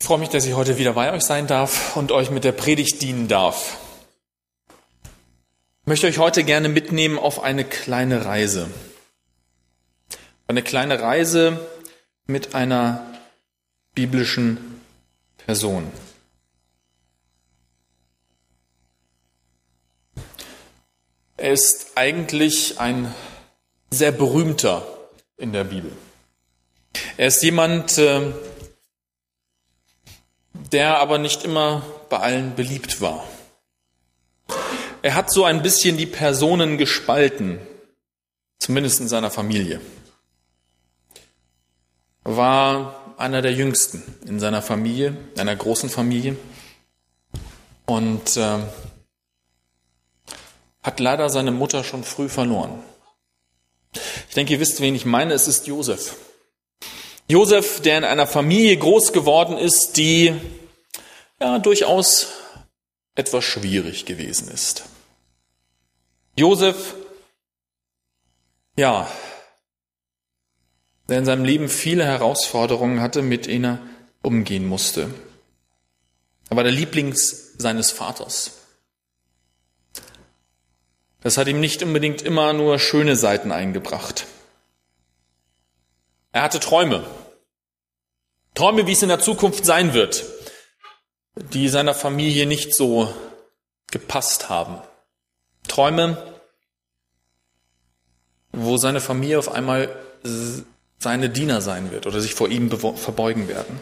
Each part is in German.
Ich freue mich, dass ich heute wieder bei euch sein darf und euch mit der Predigt dienen darf. Ich möchte euch heute gerne mitnehmen auf eine kleine Reise. Eine kleine Reise mit einer biblischen Person. Er ist eigentlich ein sehr berühmter in der Bibel. Er ist jemand, äh, der aber nicht immer bei allen beliebt war. Er hat so ein bisschen die Personen gespalten, zumindest in seiner Familie. War einer der jüngsten in seiner Familie, einer großen Familie und äh, hat leider seine Mutter schon früh verloren. Ich denke, ihr wisst, wen ich meine. Es ist Josef. Josef, der in einer Familie groß geworden ist, die ja durchaus etwas schwierig gewesen ist. Josef, ja, der in seinem Leben viele Herausforderungen hatte, mit denen er umgehen musste. Er war der Liebling seines Vaters. Das hat ihm nicht unbedingt immer nur schöne Seiten eingebracht. Er hatte Träume. Träume, wie es in der Zukunft sein wird, die seiner Familie nicht so gepasst haben. Träume, wo seine Familie auf einmal seine Diener sein wird oder sich vor ihm verbeugen werden.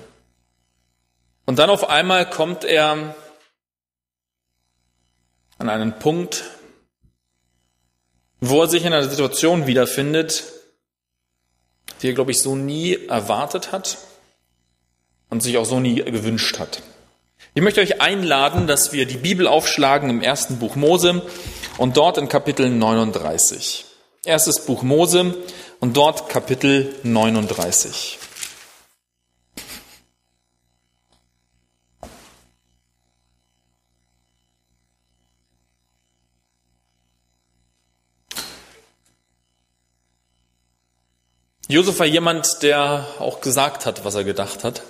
Und dann auf einmal kommt er an einen Punkt, wo er sich in einer Situation wiederfindet, die er, glaube ich, so nie erwartet hat und sich auch so nie gewünscht hat. Ich möchte euch einladen, dass wir die Bibel aufschlagen im ersten Buch Mose und dort in Kapitel 39. Erstes Buch Mose und dort Kapitel 39. Josef war jemand, der auch gesagt hat, was er gedacht hat.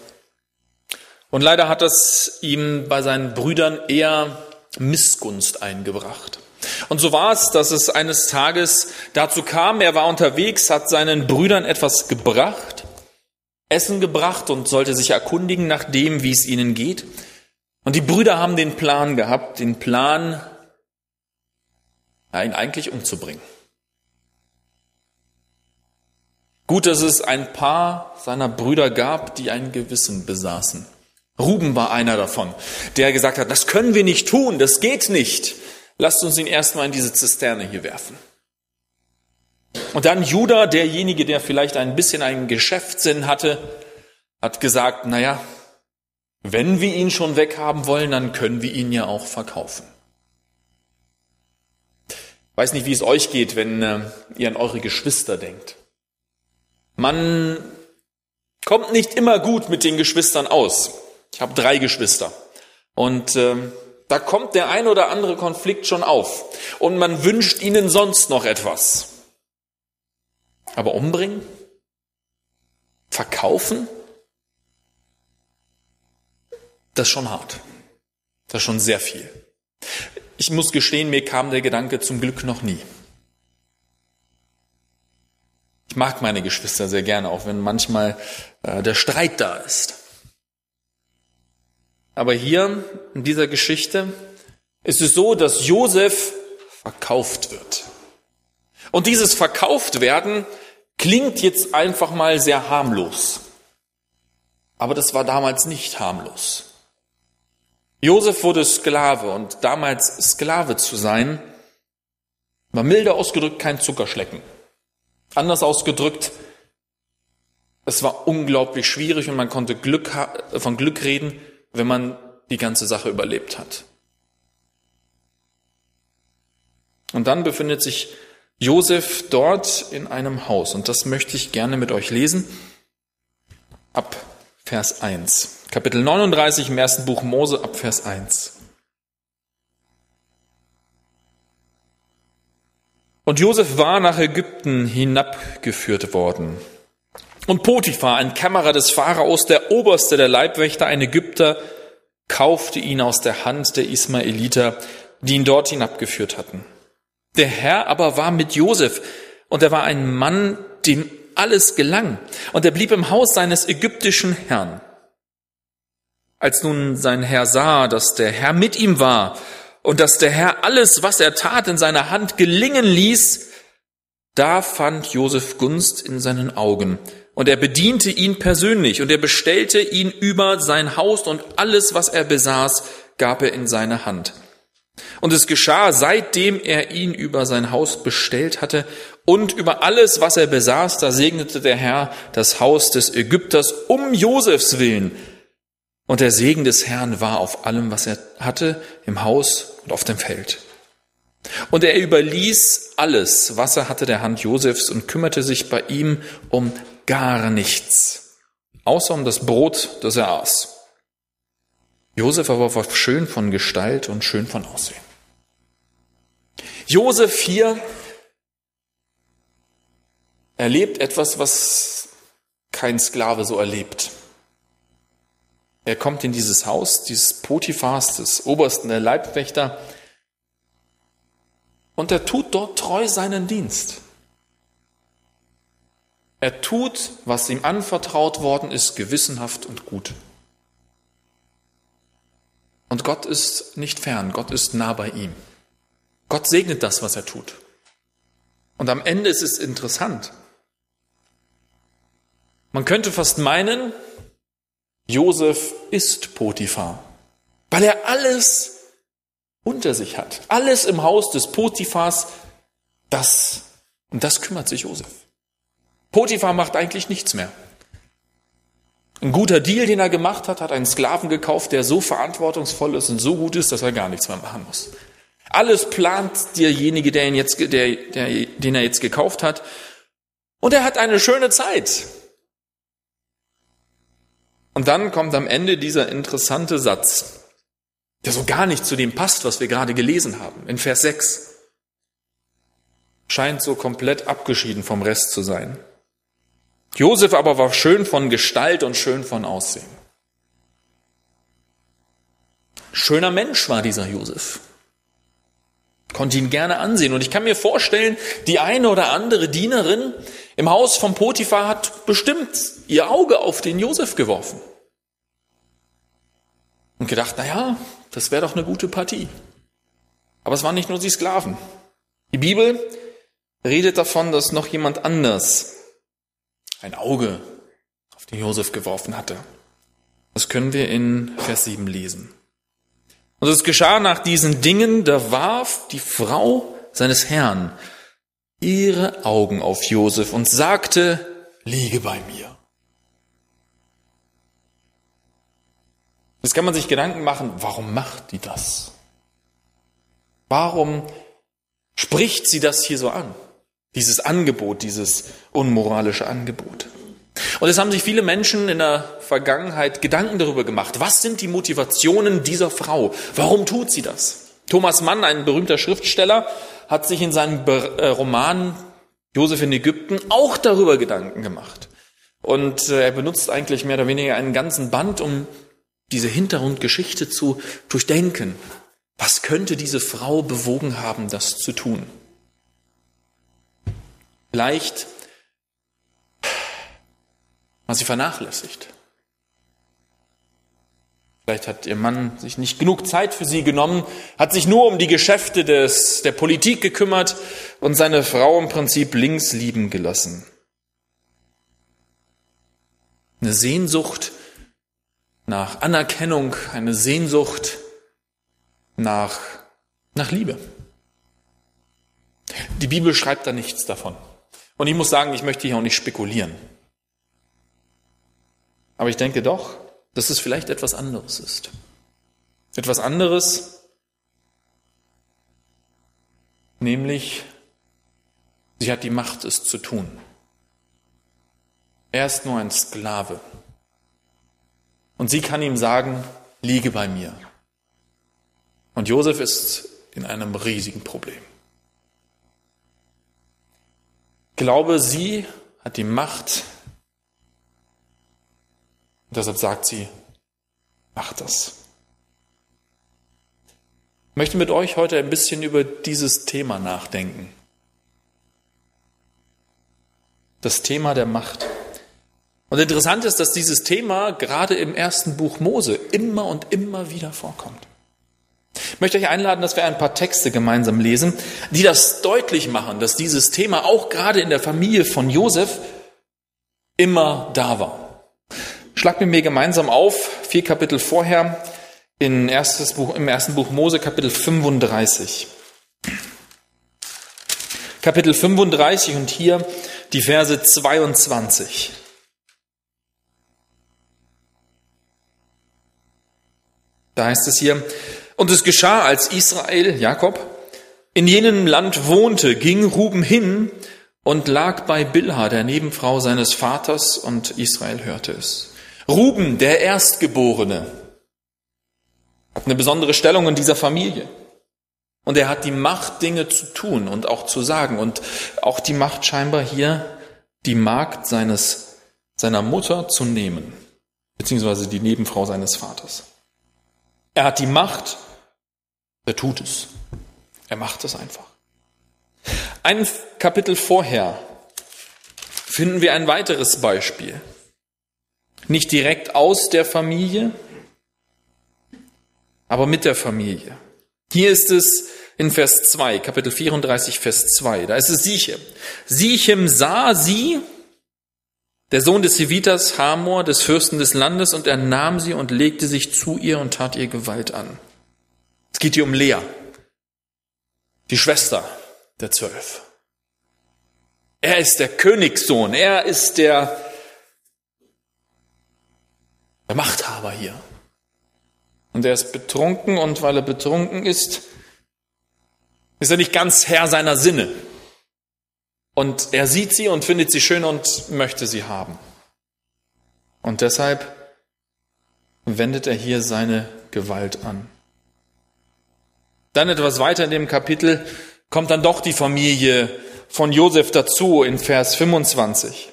Und leider hat das ihm bei seinen Brüdern eher Missgunst eingebracht. Und so war es, dass es eines Tages dazu kam, er war unterwegs, hat seinen Brüdern etwas gebracht, Essen gebracht und sollte sich erkundigen nach dem, wie es ihnen geht. Und die Brüder haben den Plan gehabt, den Plan, ihn eigentlich umzubringen. Gut, dass es ein paar seiner Brüder gab, die ein Gewissen besaßen. Ruben war einer davon, der gesagt hat, das können wir nicht tun, das geht nicht. Lasst uns ihn erstmal in diese Zisterne hier werfen. Und dann Judah, derjenige, der vielleicht ein bisschen einen Geschäftssinn hatte, hat gesagt, naja, wenn wir ihn schon weghaben wollen, dann können wir ihn ja auch verkaufen. Ich weiß nicht, wie es euch geht, wenn äh, ihr an eure Geschwister denkt. Man kommt nicht immer gut mit den Geschwistern aus. Ich habe drei Geschwister. Und äh, da kommt der ein oder andere Konflikt schon auf. Und man wünscht ihnen sonst noch etwas. Aber umbringen? Verkaufen? Das ist schon hart. Das ist schon sehr viel. Ich muss gestehen, mir kam der Gedanke zum Glück noch nie. Ich mag meine Geschwister sehr gerne, auch wenn manchmal äh, der Streit da ist. Aber hier in dieser Geschichte ist es so, dass Josef verkauft wird. Und dieses verkauft werden klingt jetzt einfach mal sehr harmlos. Aber das war damals nicht harmlos. Josef wurde Sklave und damals Sklave zu sein, war milde ausgedrückt kein Zuckerschlecken. Anders ausgedrückt, es war unglaublich schwierig und man konnte Glück, von Glück reden, wenn man die ganze Sache überlebt hat. Und dann befindet sich Josef dort in einem Haus und das möchte ich gerne mit euch lesen. Ab Vers 1. Kapitel 39 im ersten Buch Mose ab Vers 1. Und Josef war nach Ägypten hinabgeführt worden. Und Potiphar, ein Kämmerer des Pharaos, der Oberste der Leibwächter, ein Ägypter, kaufte ihn aus der Hand der Ismaeliter, die ihn dort hinabgeführt hatten. Der Herr aber war mit Josef, und er war ein Mann, dem alles gelang, und er blieb im Haus seines ägyptischen Herrn. Als nun sein Herr sah, dass der Herr mit ihm war und dass der Herr alles, was er tat, in seiner Hand gelingen ließ, da fand Josef Gunst in seinen Augen und er bediente ihn persönlich und er bestellte ihn über sein Haus und alles, was er besaß, gab er in seine Hand. Und es geschah, seitdem er ihn über sein Haus bestellt hatte und über alles, was er besaß, da segnete der Herr das Haus des Ägypters um Josefs willen. Und der Segen des Herrn war auf allem, was er hatte, im Haus und auf dem Feld. Und er überließ alles, was er hatte, der Hand Josefs und kümmerte sich bei ihm um gar nichts, außer um das Brot, das er aß. Josef aber war schön von Gestalt und schön von Aussehen. Josef hier erlebt etwas, was kein Sklave so erlebt. Er kommt in dieses Haus, dieses Potiphars, des obersten der Leibwächter, und er tut dort treu seinen Dienst. Er tut, was ihm anvertraut worden ist, gewissenhaft und gut. Und Gott ist nicht fern, Gott ist nah bei ihm. Gott segnet das, was er tut. Und am Ende ist es interessant. Man könnte fast meinen, Josef ist Potiphar, weil er alles unter sich hat. Alles im Haus des Potiphars, das, und das kümmert sich Josef. Potiphar macht eigentlich nichts mehr. Ein guter Deal, den er gemacht hat, hat einen Sklaven gekauft, der so verantwortungsvoll ist und so gut ist, dass er gar nichts mehr machen muss. Alles plant derjenige, der ihn jetzt, der, der, den er jetzt gekauft hat. Und er hat eine schöne Zeit. Und dann kommt am Ende dieser interessante Satz, der so gar nicht zu dem passt, was wir gerade gelesen haben, in Vers 6. Scheint so komplett abgeschieden vom Rest zu sein. Josef aber war schön von Gestalt und schön von Aussehen. Schöner Mensch war dieser Josef. Konnte ihn gerne ansehen. Und ich kann mir vorstellen, die eine oder andere Dienerin im Haus von Potiphar hat bestimmt ihr Auge auf den Josef geworfen. Und gedacht, na ja, das wäre doch eine gute Partie. Aber es waren nicht nur die Sklaven. Die Bibel redet davon, dass noch jemand anders ein Auge auf den Josef geworfen hatte. Das können wir in Vers 7 lesen. Und es geschah nach diesen Dingen, da warf die Frau seines Herrn ihre Augen auf Josef und sagte, liege bei mir. Jetzt kann man sich Gedanken machen, warum macht die das? Warum spricht sie das hier so an? Dieses Angebot, dieses unmoralische Angebot. Und es haben sich viele Menschen in der Vergangenheit Gedanken darüber gemacht. Was sind die Motivationen dieser Frau? Warum tut sie das? Thomas Mann, ein berühmter Schriftsteller, hat sich in seinem äh, Roman Josef in Ägypten auch darüber Gedanken gemacht. Und äh, er benutzt eigentlich mehr oder weniger einen ganzen Band, um diese Hintergrundgeschichte zu durchdenken. Was könnte diese Frau bewogen haben, das zu tun? Vielleicht war sie vernachlässigt. Vielleicht hat ihr Mann sich nicht genug Zeit für sie genommen, hat sich nur um die Geschäfte des, der Politik gekümmert und seine Frau im Prinzip links lieben gelassen. Eine Sehnsucht nach Anerkennung, eine Sehnsucht nach, nach Liebe. Die Bibel schreibt da nichts davon. Und ich muss sagen, ich möchte hier auch nicht spekulieren. Aber ich denke doch, dass es vielleicht etwas anderes ist. Etwas anderes, nämlich sie hat die Macht, es zu tun. Er ist nur ein Sklave. Und sie kann ihm sagen, liege bei mir. Und Josef ist in einem riesigen Problem. glaube, sie hat die Macht, Und deshalb sagt sie, mach das. Ich möchte mit euch heute ein bisschen über dieses Thema nachdenken. Das Thema der Macht. Und interessant ist, dass dieses Thema gerade im ersten Buch Mose immer und immer wieder vorkommt. Ich möchte euch einladen, dass wir ein paar Texte gemeinsam lesen, die das deutlich machen, dass dieses Thema auch gerade in der Familie von Josef immer da war. Schlag mit mir gemeinsam auf, vier Kapitel vorher, in erstes Buch, im ersten Buch Mose, Kapitel 35. Kapitel 35 und hier die Verse 22. Da heißt es hier, und es geschah, als Israel, Jakob, in jenem Land wohnte, ging Ruben hin und lag bei Bilha, der Nebenfrau seines Vaters, und Israel hörte es. Ruben, der Erstgeborene, hat eine besondere Stellung in dieser Familie. Und er hat die Macht, Dinge zu tun und auch zu sagen. Und auch die Macht scheinbar hier, die Magd seines, seiner Mutter zu nehmen. Beziehungsweise die Nebenfrau seines Vaters. Er hat die Macht, er tut es. Er macht es einfach. Ein Kapitel vorher finden wir ein weiteres Beispiel. Nicht direkt aus der Familie, aber mit der Familie. Hier ist es in Vers 2, Kapitel 34, Vers 2. Da ist es Sichem. Sichem sah sie, der Sohn des Hivitas Hamor, des Fürsten des Landes, und er nahm sie und legte sich zu ihr und tat ihr Gewalt an. Es geht hier um Lea, die Schwester der Zwölf. Er ist der Königssohn, er ist der, der Machthaber hier. Und er ist betrunken und weil er betrunken ist, ist er nicht ganz Herr seiner Sinne. Und er sieht sie und findet sie schön und möchte sie haben. Und deshalb wendet er hier seine Gewalt an. Dann etwas weiter in dem Kapitel kommt dann doch die Familie von Josef dazu in Vers 25.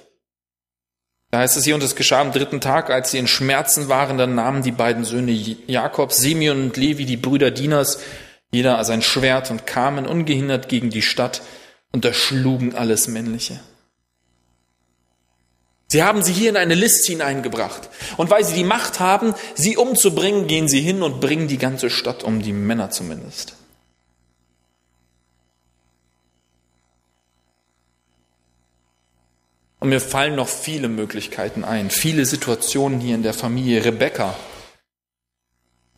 Da heißt es hier, und es geschah am dritten Tag, als sie in Schmerzen waren, dann nahmen die beiden Söhne Jakobs, Simeon und Levi, die Brüder Dieners, jeder sein Schwert und kamen ungehindert gegen die Stadt und erschlugen alles Männliche. Sie haben sie hier in eine Liste hineingebracht. Und weil sie die Macht haben, sie umzubringen, gehen sie hin und bringen die ganze Stadt um, die Männer zumindest. Und mir fallen noch viele Möglichkeiten ein, viele Situationen hier in der Familie. Rebekka,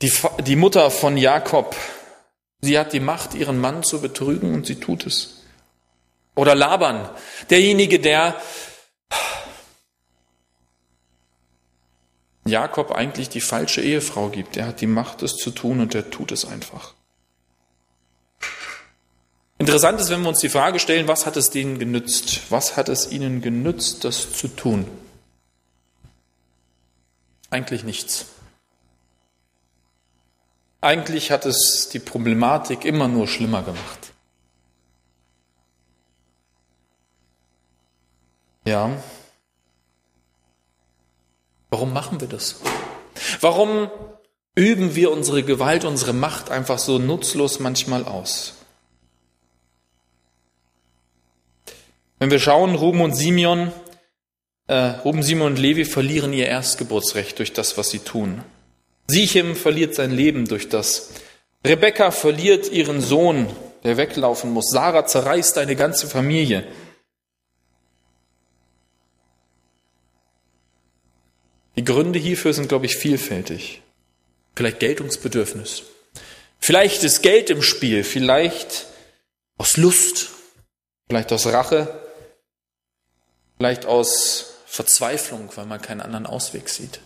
die, die Mutter von Jakob, sie hat die Macht, ihren Mann zu betrügen und sie tut es. Oder Laban, derjenige, der Jakob eigentlich die falsche Ehefrau gibt. Er hat die Macht, es zu tun und er tut es einfach. Interessant ist, wenn wir uns die Frage stellen, was hat es denen genützt? Was hat es ihnen genützt, das zu tun? Eigentlich nichts. Eigentlich hat es die Problematik immer nur schlimmer gemacht. Ja, Warum machen wir das? Warum üben wir unsere Gewalt, unsere Macht einfach so nutzlos manchmal aus? Wenn wir schauen, Ruben und Simeon, äh, Ruben, Simeon und Levi verlieren ihr Erstgeburtsrecht durch das, was sie tun. Sichem verliert sein Leben durch das. Rebekka verliert ihren Sohn, der weglaufen muss. Sarah zerreißt eine ganze Familie. Die Gründe hierfür sind, glaube ich, vielfältig. Vielleicht Geltungsbedürfnis. Vielleicht ist Geld im Spiel, vielleicht aus Lust, vielleicht aus Rache, vielleicht aus Verzweiflung, weil man keinen anderen Ausweg sieht.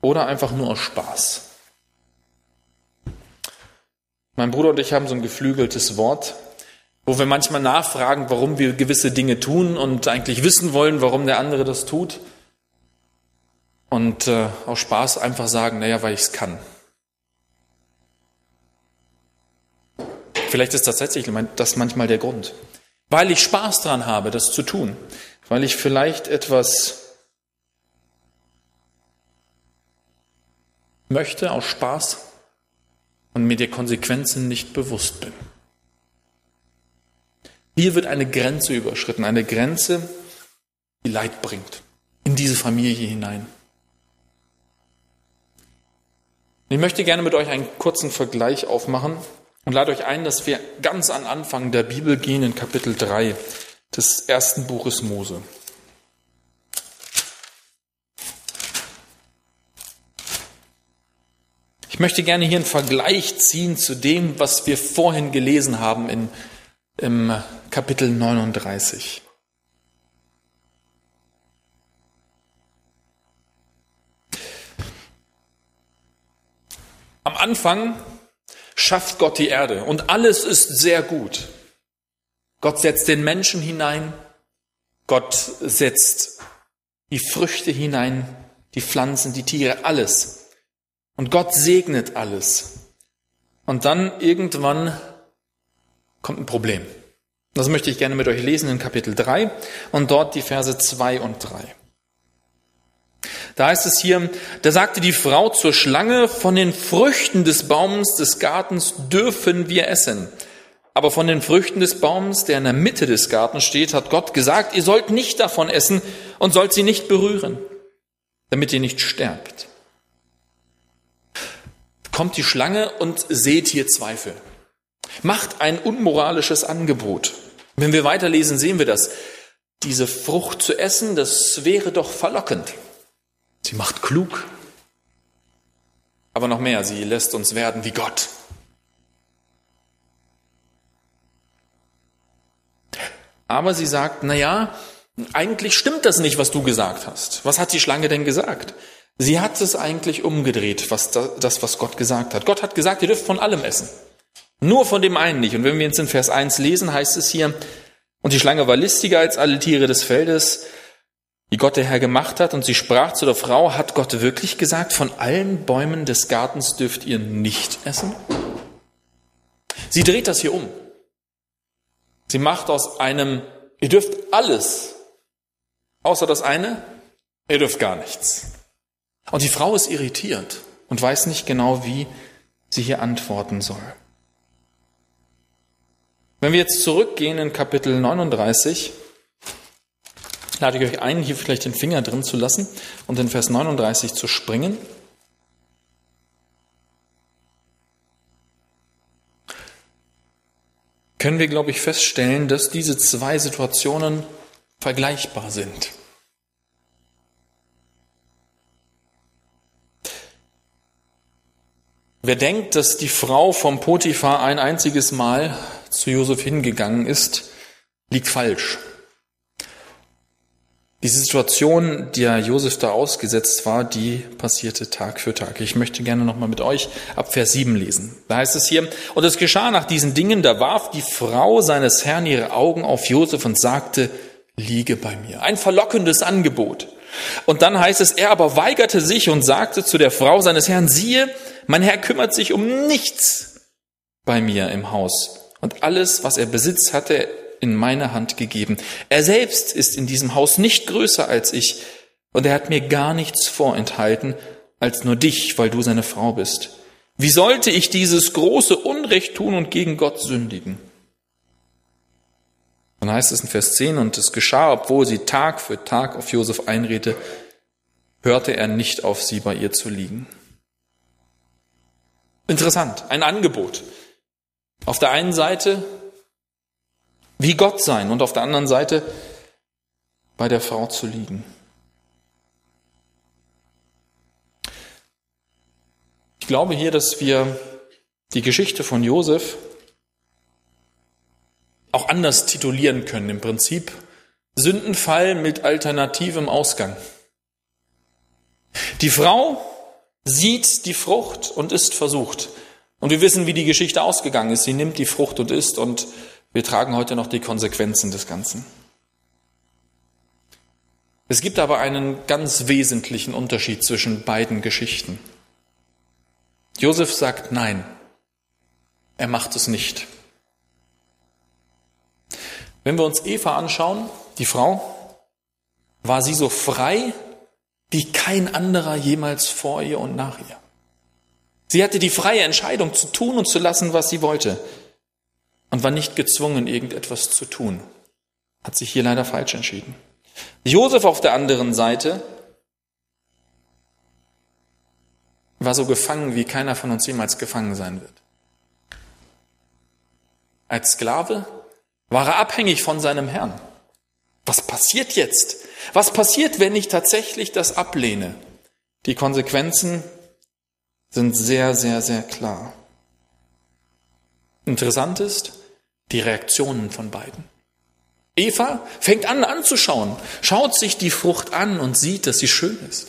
Oder einfach nur aus Spaß. Mein Bruder und ich haben so ein geflügeltes Wort, wo wir manchmal nachfragen, warum wir gewisse Dinge tun und eigentlich wissen wollen, warum der andere das tut und äh, aus Spaß einfach sagen, naja, weil ich es kann. Vielleicht ist tatsächlich das manchmal der Grund. Weil ich Spaß dran habe, das zu tun. Weil ich vielleicht etwas möchte aus Spaß und mir der Konsequenzen nicht bewusst bin. Hier wird eine Grenze überschritten, eine Grenze, die Leid bringt in diese Familie hinein. Ich möchte gerne mit euch einen kurzen Vergleich aufmachen und lade euch ein, dass wir ganz an Anfang der Bibel gehen in Kapitel 3 des ersten Buches Mose. Ich möchte gerne hier einen Vergleich ziehen zu dem, was wir vorhin gelesen haben in, im Kapitel 39. Am Anfang schafft Gott die Erde und alles ist sehr gut. Gott setzt den Menschen hinein, Gott setzt die Früchte hinein, die Pflanzen, die Tiere, alles. Und Gott segnet alles. Und dann irgendwann kommt ein Problem. Das möchte ich gerne mit euch lesen in Kapitel 3 und dort die Verse 2 und 3. Da heißt es hier, da sagte die Frau zur Schlange, von den Früchten des Baums des Gartens dürfen wir essen. Aber von den Früchten des Baums, der in der Mitte des Gartens steht, hat Gott gesagt, ihr sollt nicht davon essen und sollt sie nicht berühren, damit ihr nicht sterbt kommt die Schlange und seht hier Zweifel. Macht ein unmoralisches Angebot. Wenn wir weiterlesen, sehen wir das. Diese Frucht zu essen, das wäre doch verlockend. Sie macht klug. Aber noch mehr, sie lässt uns werden wie Gott. Aber sie sagt, na ja, eigentlich stimmt das nicht, was du gesagt hast. Was hat die Schlange denn gesagt? Sie hat es eigentlich umgedreht, was das, was Gott gesagt hat. Gott hat gesagt, ihr dürft von allem essen. Nur von dem einen nicht. Und wenn wir jetzt in Vers 1 lesen, heißt es hier, und die Schlange war listiger als alle Tiere des Feldes, die Gott der Herr gemacht hat, und sie sprach zu der Frau, hat Gott wirklich gesagt, von allen Bäumen des Gartens dürft ihr nicht essen? Sie dreht das hier um. Sie macht aus einem, ihr dürft alles, außer das eine, ihr dürft gar nichts. Und die Frau ist irritiert und weiß nicht genau, wie sie hier antworten soll. Wenn wir jetzt zurückgehen in Kapitel 39, lade ich euch ein, hier vielleicht den Finger drin zu lassen und in Vers 39 zu springen. Können wir, glaube ich, feststellen, dass diese zwei Situationen vergleichbar sind. Wer denkt, dass die Frau vom Potiphar ein einziges Mal zu Josef hingegangen ist, liegt falsch. Diese Situation, der Josef da ausgesetzt war, die passierte Tag für Tag. Ich möchte gerne nochmal mit euch ab Vers 7 lesen. Da heißt es hier, und es geschah nach diesen Dingen, da warf die Frau seines Herrn ihre Augen auf Josef und sagte, liege bei mir. Ein verlockendes Angebot. Und dann heißt es, er aber weigerte sich und sagte zu der Frau seines Herrn, siehe, mein Herr kümmert sich um nichts bei mir im Haus. Und alles, was er besitzt, hat er in meine Hand gegeben. Er selbst ist in diesem Haus nicht größer als ich. Und er hat mir gar nichts vorenthalten, als nur dich, weil du seine Frau bist. Wie sollte ich dieses große Unrecht tun und gegen Gott sündigen? Dann heißt es in Vers 10, und es geschah, obwohl sie Tag für Tag auf Josef einredete, hörte er nicht auf, sie bei ihr zu liegen. Interessant, ein Angebot. Auf der einen Seite wie Gott sein und auf der anderen Seite bei der Frau zu liegen. Ich glaube hier, dass wir die Geschichte von Josef auch anders titulieren können. Im Prinzip Sündenfall mit alternativem Ausgang. Die Frau sieht die Frucht und ist versucht. Und wir wissen, wie die Geschichte ausgegangen ist. Sie nimmt die Frucht und isst und wir tragen heute noch die Konsequenzen des Ganzen. Es gibt aber einen ganz wesentlichen Unterschied zwischen beiden Geschichten. Josef sagt nein. Er macht es nicht. Wenn wir uns Eva anschauen, die Frau, war sie so frei wie kein anderer jemals vor ihr und nach ihr. Sie hatte die freie Entscheidung zu tun und zu lassen, was sie wollte. Und war nicht gezwungen, irgendetwas zu tun. Hat sich hier leider falsch entschieden. Josef auf der anderen Seite war so gefangen, wie keiner von uns jemals gefangen sein wird. Als Sklave war er abhängig von seinem Herrn. Was passiert jetzt? Was passiert, wenn ich tatsächlich das ablehne? Die Konsequenzen sind sehr, sehr, sehr klar. Interessant ist die Reaktionen von beiden. Eva fängt an anzuschauen, schaut sich die Frucht an und sieht, dass sie schön ist.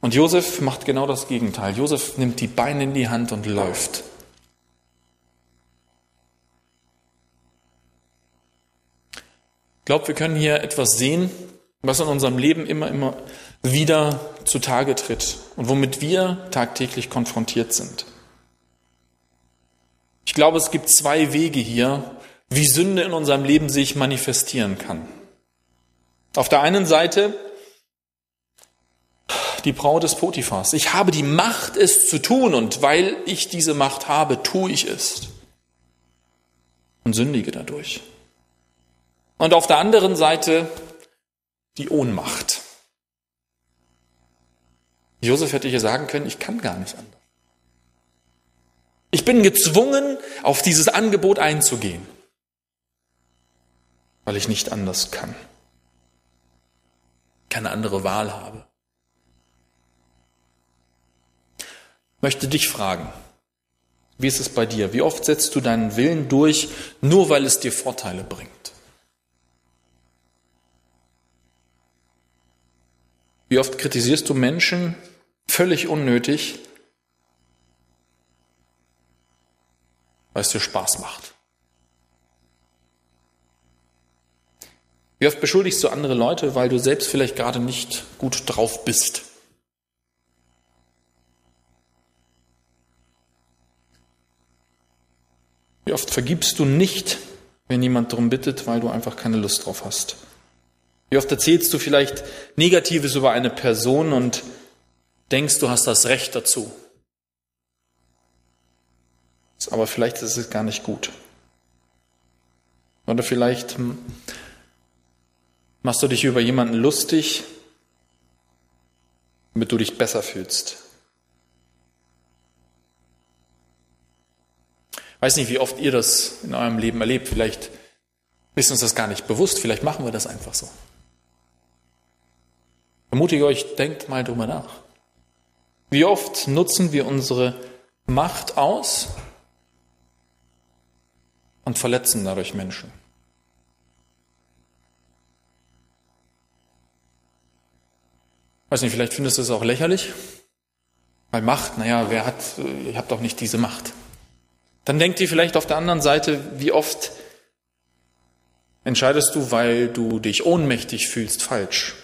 Und Josef macht genau das Gegenteil. Josef nimmt die Beine in die Hand und läuft. Ich glaube, wir können hier etwas sehen, was in unserem Leben immer, immer wieder zutage tritt und womit wir tagtäglich konfrontiert sind. Ich glaube, es gibt zwei Wege hier, wie Sünde in unserem Leben sich manifestieren kann. Auf der einen Seite die Braut des Potiphas. Ich habe die Macht, es zu tun, und weil ich diese Macht habe, tue ich es und sündige dadurch. Und auf der anderen Seite die Ohnmacht. Josef hätte hier sagen können, ich kann gar nicht anders. Ich bin gezwungen, auf dieses Angebot einzugehen, weil ich nicht anders kann, keine andere Wahl habe. Ich möchte dich fragen, wie ist es bei dir? Wie oft setzt du deinen Willen durch, nur weil es dir Vorteile bringt? Wie oft kritisierst du Menschen völlig unnötig, weil es dir Spaß macht? Wie oft beschuldigst du andere Leute, weil du selbst vielleicht gerade nicht gut drauf bist? Wie oft vergibst du nicht, wenn jemand darum bittet, weil du einfach keine Lust drauf hast? Wie oft erzählst du vielleicht Negatives über eine Person und denkst, du hast das Recht dazu. Aber vielleicht ist es gar nicht gut. Oder vielleicht hm, machst du dich über jemanden lustig, damit du dich besser fühlst. Ich weiß nicht, wie oft ihr das in eurem Leben erlebt. Vielleicht ist uns das gar nicht bewusst. Vielleicht machen wir das einfach so. Ermutige euch, denkt mal drüber nach. Wie oft nutzen wir unsere Macht aus verletzen dadurch Menschen? Weiß nicht, vielleicht findest du es auch lächerlich, weil Macht, naja, wer hat, ihr habt doch nicht diese Macht. Dann denkt ihr vielleicht auf der anderen Seite, wie oft entscheidest du, weil du dich ohnmächtig fühlst, falsch.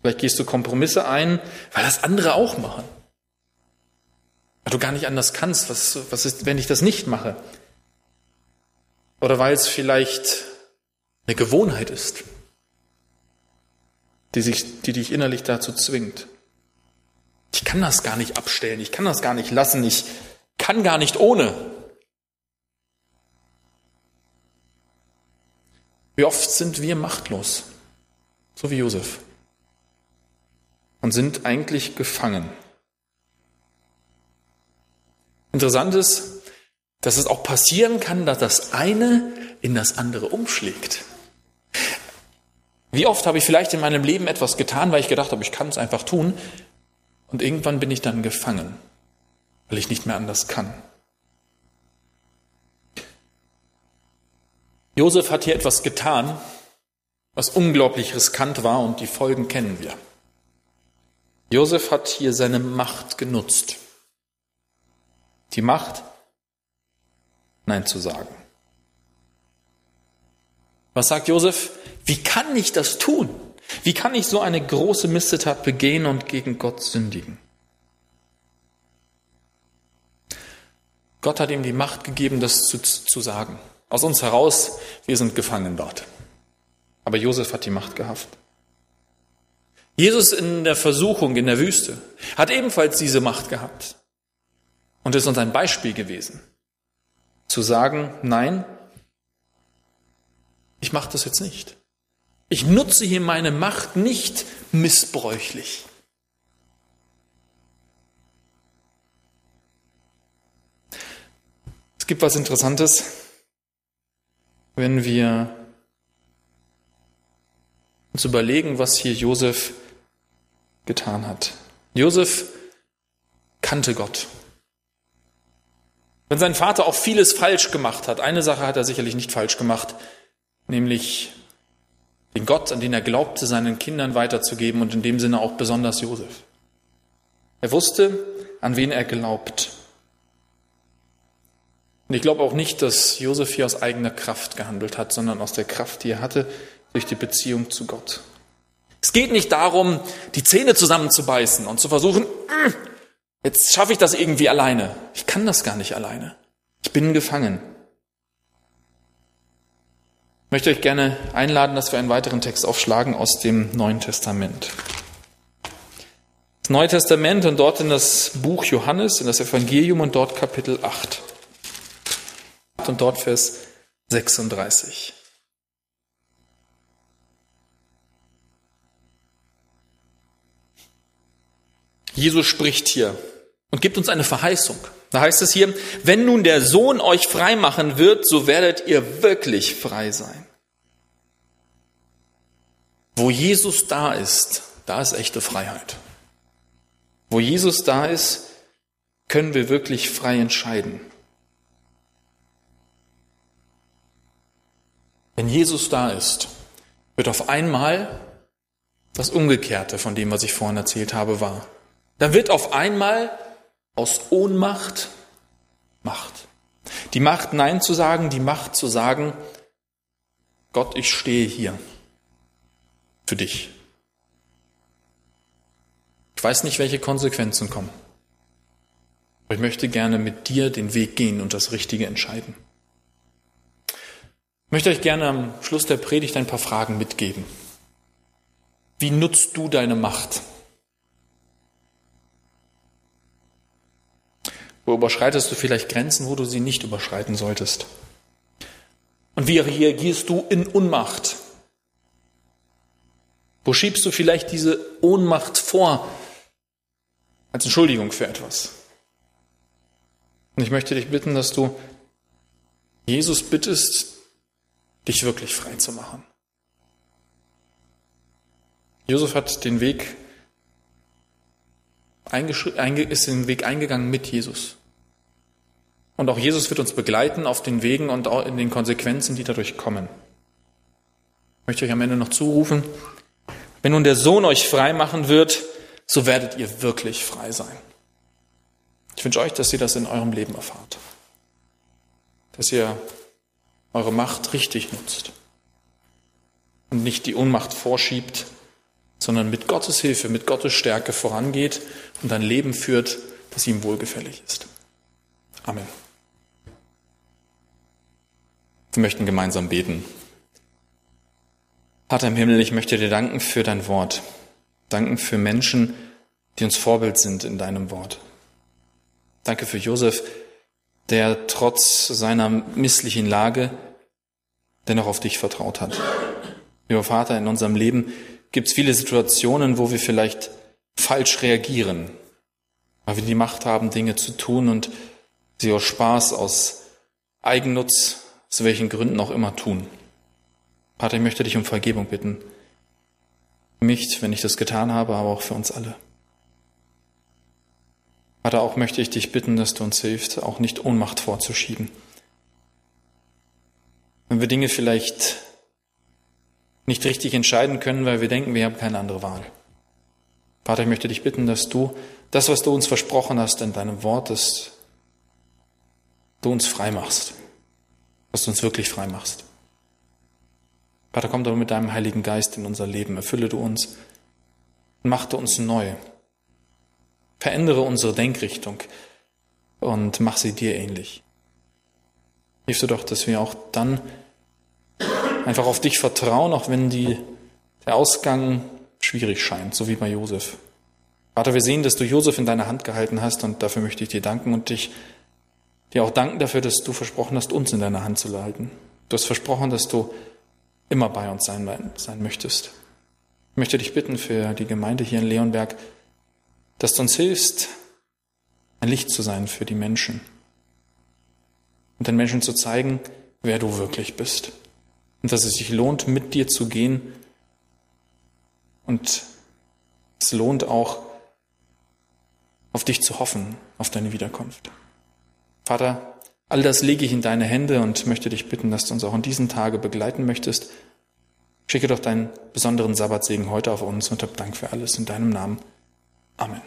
Vielleicht gehst du Kompromisse ein, weil das andere auch machen. Weil du gar nicht anders kannst. Was, was ist, wenn ich das nicht mache? Oder weil es vielleicht eine Gewohnheit ist, die, sich, die dich innerlich dazu zwingt. Ich kann das gar nicht abstellen, ich kann das gar nicht lassen, ich kann gar nicht ohne. Wie oft sind wir machtlos, so wie Josef und sind eigentlich gefangen. Interessant ist, dass es auch passieren kann, dass das eine in das andere umschlägt. Wie oft habe ich vielleicht in meinem Leben etwas getan, weil ich gedacht habe, ich kann es einfach tun, und irgendwann bin ich dann gefangen, weil ich nicht mehr anders kann. Josef hat hier etwas getan, was unglaublich riskant war und die Folgen kennen wir. Josef hat hier seine Macht genutzt. Die Macht, Nein zu sagen. Was sagt Josef? Wie kann ich das tun? Wie kann ich so eine große Missetat begehen und gegen Gott sündigen? Gott hat ihm die Macht gegeben, das zu, zu sagen. Aus uns heraus, wir sind gefangen dort. Aber Josef hat die Macht gehabt. Jesus in der Versuchung in der Wüste hat ebenfalls diese Macht gehabt und ist uns ein Beispiel gewesen, zu sagen, nein, ich mache das jetzt nicht. Ich nutze hier meine Macht nicht missbräuchlich. Es gibt was Interessantes, wenn wir uns überlegen, was hier Josef getan hat. Josef kannte Gott. Wenn sein Vater auch vieles falsch gemacht hat, eine Sache hat er sicherlich nicht falsch gemacht, nämlich den Gott, an den er glaubte, seinen Kindern weiterzugeben und in dem Sinne auch besonders Josef. Er wusste, an wen er glaubt. Und ich glaube auch nicht, dass Josef hier aus eigener Kraft gehandelt hat, sondern aus der Kraft, die er hatte durch die Beziehung zu Gott. Es geht nicht darum, die Zähne zusammenzubeißen und zu versuchen, jetzt schaffe ich das irgendwie alleine. Ich kann das gar nicht alleine. Ich bin gefangen. Ich möchte euch gerne einladen, dass wir einen weiteren Text aufschlagen aus dem Neuen Testament. Das Neue Testament und dort in das Buch Johannes, in das Evangelium und dort Kapitel 8 und dort Vers 36. Jesus spricht hier und gibt uns eine Verheißung. Da heißt es hier, wenn nun der Sohn euch frei machen wird, so werdet ihr wirklich frei sein. Wo Jesus da ist, da ist echte Freiheit. Wo Jesus da ist, können wir wirklich frei entscheiden. Wenn Jesus da ist, wird auf einmal das Umgekehrte von dem, was ich vorhin erzählt habe, wahr. Dann wird auf einmal aus Ohnmacht Macht. Die Macht, Nein zu sagen, die Macht zu sagen, Gott, ich stehe hier für dich. Ich weiß nicht, welche Konsequenzen kommen. Aber ich möchte gerne mit dir den Weg gehen und das Richtige entscheiden. Ich möchte euch gerne am Schluss der Predigt ein paar Fragen mitgeben. Wie nutzt du deine Macht? Wo überschreitest du vielleicht Grenzen, wo du sie nicht überschreiten solltest? Und wie reagierst du in Unmacht? Wo schiebst du vielleicht diese Ohnmacht vor als Entschuldigung für etwas? Und ich möchte dich bitten, dass du Jesus bittest, dich wirklich frei zu machen. Josef hat den Weg, ist den Weg eingegangen mit Jesus. Und auch Jesus wird uns begleiten auf den Wegen und auch in den Konsequenzen, die dadurch kommen. Ich möchte euch am Ende noch zurufen, wenn nun der Sohn euch frei machen wird, so werdet ihr wirklich frei sein. Ich wünsche euch, dass ihr das in eurem Leben erfahrt. Dass ihr eure Macht richtig nutzt und nicht die Ohnmacht vorschiebt, sondern mit Gottes Hilfe, mit Gottes Stärke vorangeht und ein Leben führt, das ihm wohlgefällig ist. Amen. Wir möchten gemeinsam beten. Vater im Himmel, ich möchte dir danken für dein Wort. Danken für Menschen, die uns Vorbild sind in deinem Wort. Danke für Josef, der trotz seiner misslichen Lage dennoch auf dich vertraut hat. Lieber Vater, in unserem Leben gibt es viele Situationen, wo wir vielleicht falsch reagieren, weil wir die Macht haben, Dinge zu tun und sie aus Spaß, aus Eigennutz, aus welchen Gründen auch immer tun. Vater, ich möchte dich um Vergebung bitten. Für mich, wenn ich das getan habe, aber auch für uns alle. Vater, auch möchte ich dich bitten, dass du uns hilfst, auch nicht Ohnmacht vorzuschieben. Wenn wir Dinge vielleicht nicht richtig entscheiden können, weil wir denken, wir haben keine andere Wahl. Vater, ich möchte dich bitten, dass du das, was du uns versprochen hast in deinem Wort, dass du uns frei machst, dass du uns wirklich frei machst. Vater, komm doch mit deinem Heiligen Geist in unser Leben, erfülle du uns und machte uns neu. Verändere unsere Denkrichtung und mach sie dir ähnlich. Hilfst du doch, dass wir auch dann einfach auf dich vertrauen, auch wenn die, der Ausgang schwierig scheint, so wie bei Josef. Vater, wir sehen, dass du Josef in deiner Hand gehalten hast und dafür möchte ich dir danken und dich dir auch danken dafür, dass du versprochen hast, uns in deiner Hand zu halten. Du hast versprochen, dass du immer bei uns sein, sein möchtest. Ich möchte dich bitten für die Gemeinde hier in Leonberg, dass du uns hilfst, ein Licht zu sein für die Menschen und den Menschen zu zeigen, wer du wirklich bist und dass es sich lohnt, mit dir zu gehen und es lohnt auch, auf dich zu hoffen, auf deine Wiederkunft. Vater, all das lege ich in deine Hände und möchte dich bitten, dass du uns auch in diesen Tage begleiten möchtest. Schicke doch deinen besonderen Sabbatsegen heute auf uns und hab Dank für alles in deinem Namen. Amen.